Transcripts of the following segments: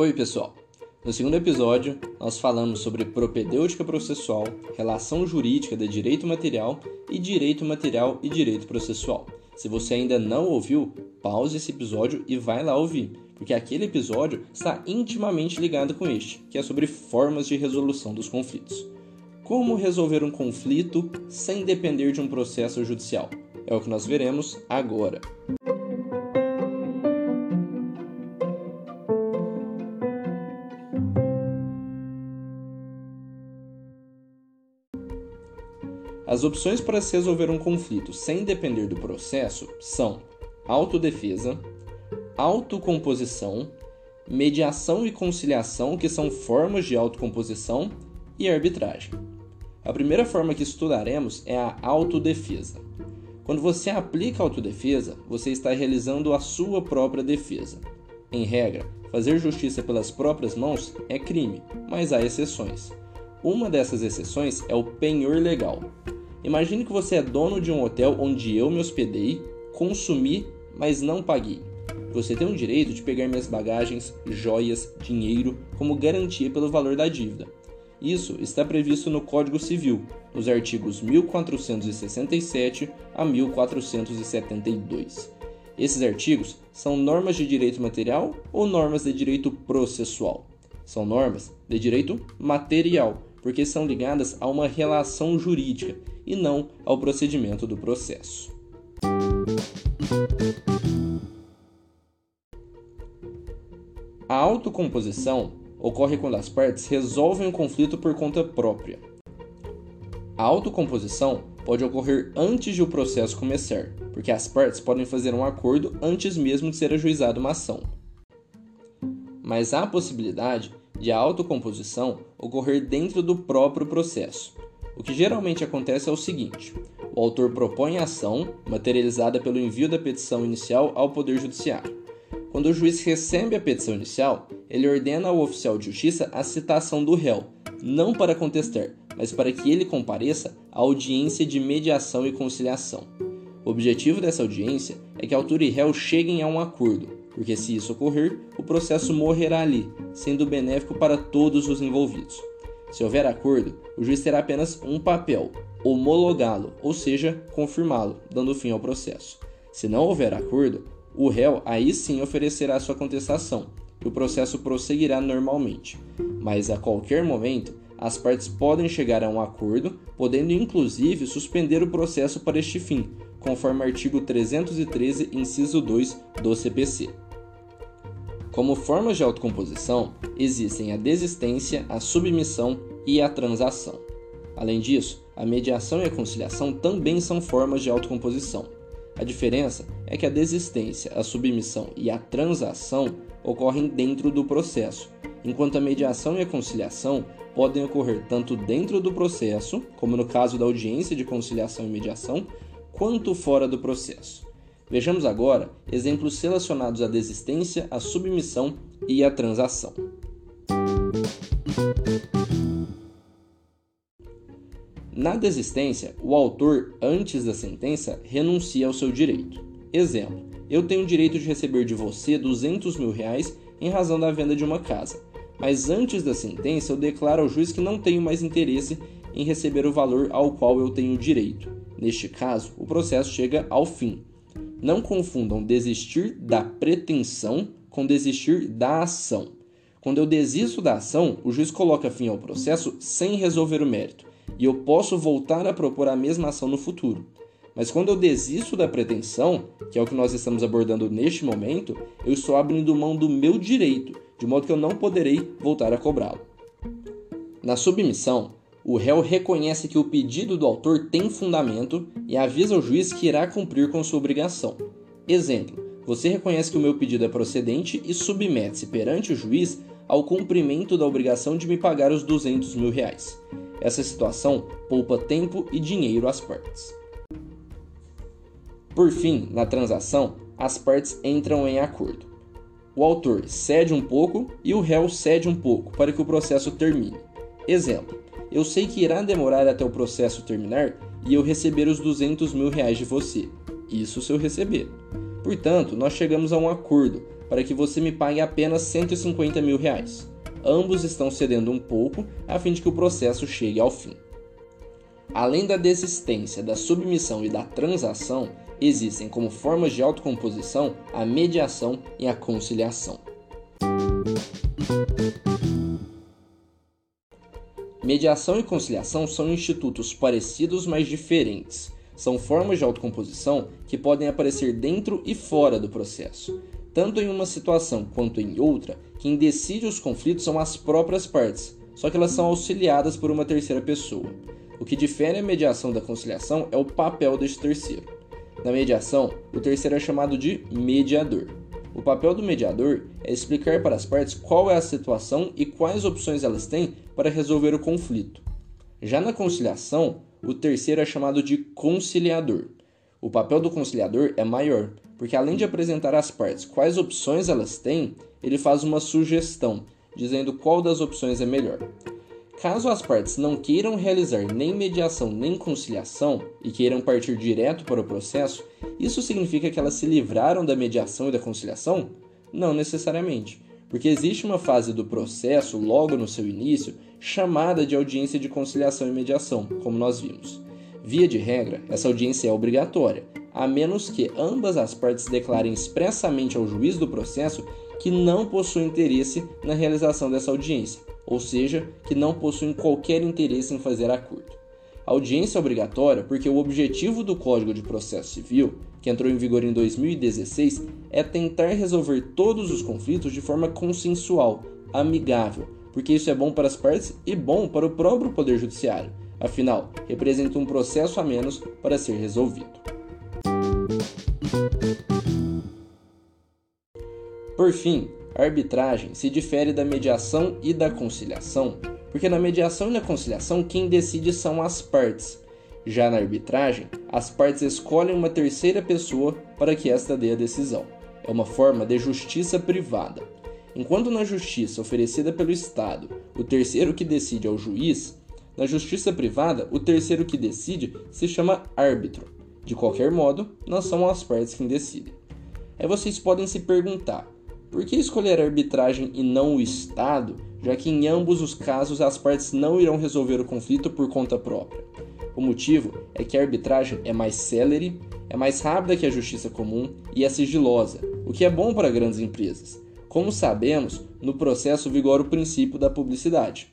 Oi, pessoal! No segundo episódio, nós falamos sobre propedêutica processual, relação jurídica de direito material e direito material e direito processual. Se você ainda não ouviu, pause esse episódio e vai lá ouvir, porque aquele episódio está intimamente ligado com este, que é sobre formas de resolução dos conflitos. Como resolver um conflito sem depender de um processo judicial? É o que nós veremos agora. As opções para se resolver um conflito sem depender do processo são autodefesa, autocomposição, mediação e conciliação, que são formas de autocomposição, e arbitragem. A primeira forma que estudaremos é a autodefesa. Quando você aplica a autodefesa, você está realizando a sua própria defesa. Em regra, fazer justiça pelas próprias mãos é crime, mas há exceções. Uma dessas exceções é o penhor legal. Imagine que você é dono de um hotel onde eu me hospedei, consumi, mas não paguei. Você tem o direito de pegar minhas bagagens, joias, dinheiro como garantia pelo valor da dívida. Isso está previsto no Código Civil, nos artigos 1467 a 1472. Esses artigos são normas de direito material ou normas de direito processual? São normas de direito material, porque são ligadas a uma relação jurídica e não ao procedimento do processo. A autocomposição ocorre quando as partes resolvem o conflito por conta própria. A autocomposição pode ocorrer antes de o processo começar, porque as partes podem fazer um acordo antes mesmo de ser ajuizada uma ação. Mas há a possibilidade de a autocomposição ocorrer dentro do próprio processo. O que geralmente acontece é o seguinte: o autor propõe a ação, materializada pelo envio da petição inicial ao Poder Judiciário. Quando o juiz recebe a petição inicial, ele ordena ao oficial de justiça a citação do réu, não para contestar, mas para que ele compareça à audiência de mediação e conciliação. O objetivo dessa audiência é que autor e réu cheguem a um acordo, porque se isso ocorrer, o processo morrerá ali, sendo benéfico para todos os envolvidos. Se houver acordo, o juiz terá apenas um papel, homologá-lo, ou seja, confirmá-lo, dando fim ao processo. Se não houver acordo, o réu aí sim oferecerá sua contestação e o processo prosseguirá normalmente. Mas a qualquer momento, as partes podem chegar a um acordo, podendo inclusive suspender o processo para este fim, conforme artigo 313, inciso 2 do CPC. Como formas de autocomposição, existem a desistência, a submissão e a transação. Além disso, a mediação e a conciliação também são formas de autocomposição. A diferença é que a desistência, a submissão e a transação ocorrem dentro do processo, enquanto a mediação e a conciliação podem ocorrer tanto dentro do processo, como no caso da audiência de conciliação e mediação, quanto fora do processo. Vejamos agora exemplos relacionados à desistência, à submissão e à transação. Na desistência, o autor, antes da sentença, renuncia ao seu direito. Exemplo: eu tenho o direito de receber de você 200 mil reais em razão da venda de uma casa, mas antes da sentença eu declaro ao juiz que não tenho mais interesse em receber o valor ao qual eu tenho direito. Neste caso, o processo chega ao fim. Não confundam desistir da pretensão com desistir da ação. Quando eu desisto da ação, o juiz coloca fim ao processo sem resolver o mérito, e eu posso voltar a propor a mesma ação no futuro. Mas quando eu desisto da pretensão, que é o que nós estamos abordando neste momento, eu estou abrindo mão do meu direito, de modo que eu não poderei voltar a cobrá-lo. Na submissão, o réu reconhece que o pedido do autor tem fundamento e avisa o juiz que irá cumprir com sua obrigação. Exemplo: você reconhece que o meu pedido é procedente e submete-se perante o juiz ao cumprimento da obrigação de me pagar os 200 mil reais. Essa situação poupa tempo e dinheiro às partes. Por fim, na transação, as partes entram em acordo. O autor cede um pouco e o réu cede um pouco para que o processo termine. Exemplo: eu sei que irá demorar até o processo terminar e eu receber os 200 mil reais de você. Isso se eu receber. Portanto, nós chegamos a um acordo para que você me pague apenas 150 mil reais. Ambos estão cedendo um pouco a fim de que o processo chegue ao fim. Além da desistência, da submissão e da transação, existem como formas de autocomposição a mediação e a conciliação. Mediação e conciliação são institutos parecidos, mas diferentes. São formas de autocomposição que podem aparecer dentro e fora do processo. Tanto em uma situação quanto em outra, quem decide os conflitos são as próprias partes, só que elas são auxiliadas por uma terceira pessoa. O que difere a mediação da conciliação é o papel deste terceiro. Na mediação, o terceiro é chamado de mediador. O papel do mediador é explicar para as partes qual é a situação e quais opções elas têm para resolver o conflito. Já na conciliação, o terceiro é chamado de conciliador. O papel do conciliador é maior, porque além de apresentar às partes quais opções elas têm, ele faz uma sugestão, dizendo qual das opções é melhor. Caso as partes não queiram realizar nem mediação nem conciliação e queiram partir direto para o processo, isso significa que elas se livraram da mediação e da conciliação? Não necessariamente, porque existe uma fase do processo, logo no seu início, chamada de audiência de conciliação e mediação, como nós vimos. Via de regra, essa audiência é obrigatória, a menos que ambas as partes declarem expressamente ao juiz do processo que não possuem interesse na realização dessa audiência, ou seja, que não possuem qualquer interesse em fazer acordo. A audiência é obrigatória porque o objetivo do Código de Processo Civil, que entrou em vigor em 2016, é tentar resolver todos os conflitos de forma consensual, amigável, porque isso é bom para as partes e bom para o próprio Poder Judiciário. Afinal, representa um processo a menos para ser resolvido. Por fim, a arbitragem se difere da mediação e da conciliação, porque na mediação e na conciliação quem decide são as partes. Já na arbitragem, as partes escolhem uma terceira pessoa para que esta dê a decisão. É uma forma de justiça privada. Enquanto na justiça oferecida pelo Estado, o terceiro que decide é o juiz, na justiça privada, o terceiro que decide se chama árbitro. De qualquer modo, não são as partes quem decidem. Aí vocês podem se perguntar: por que escolher a arbitragem e não o Estado, já que em ambos os casos as partes não irão resolver o conflito por conta própria? O motivo é que a arbitragem é mais célere, é mais rápida que a justiça comum e é sigilosa, o que é bom para grandes empresas. Como sabemos, no processo vigora o princípio da publicidade.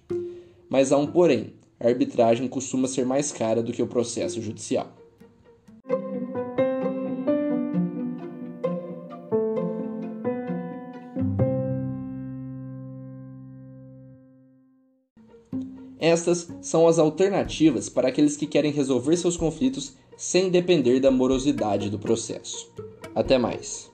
Mas há um porém: a arbitragem costuma ser mais cara do que o processo judicial. Estas são as alternativas para aqueles que querem resolver seus conflitos sem depender da morosidade do processo. Até mais!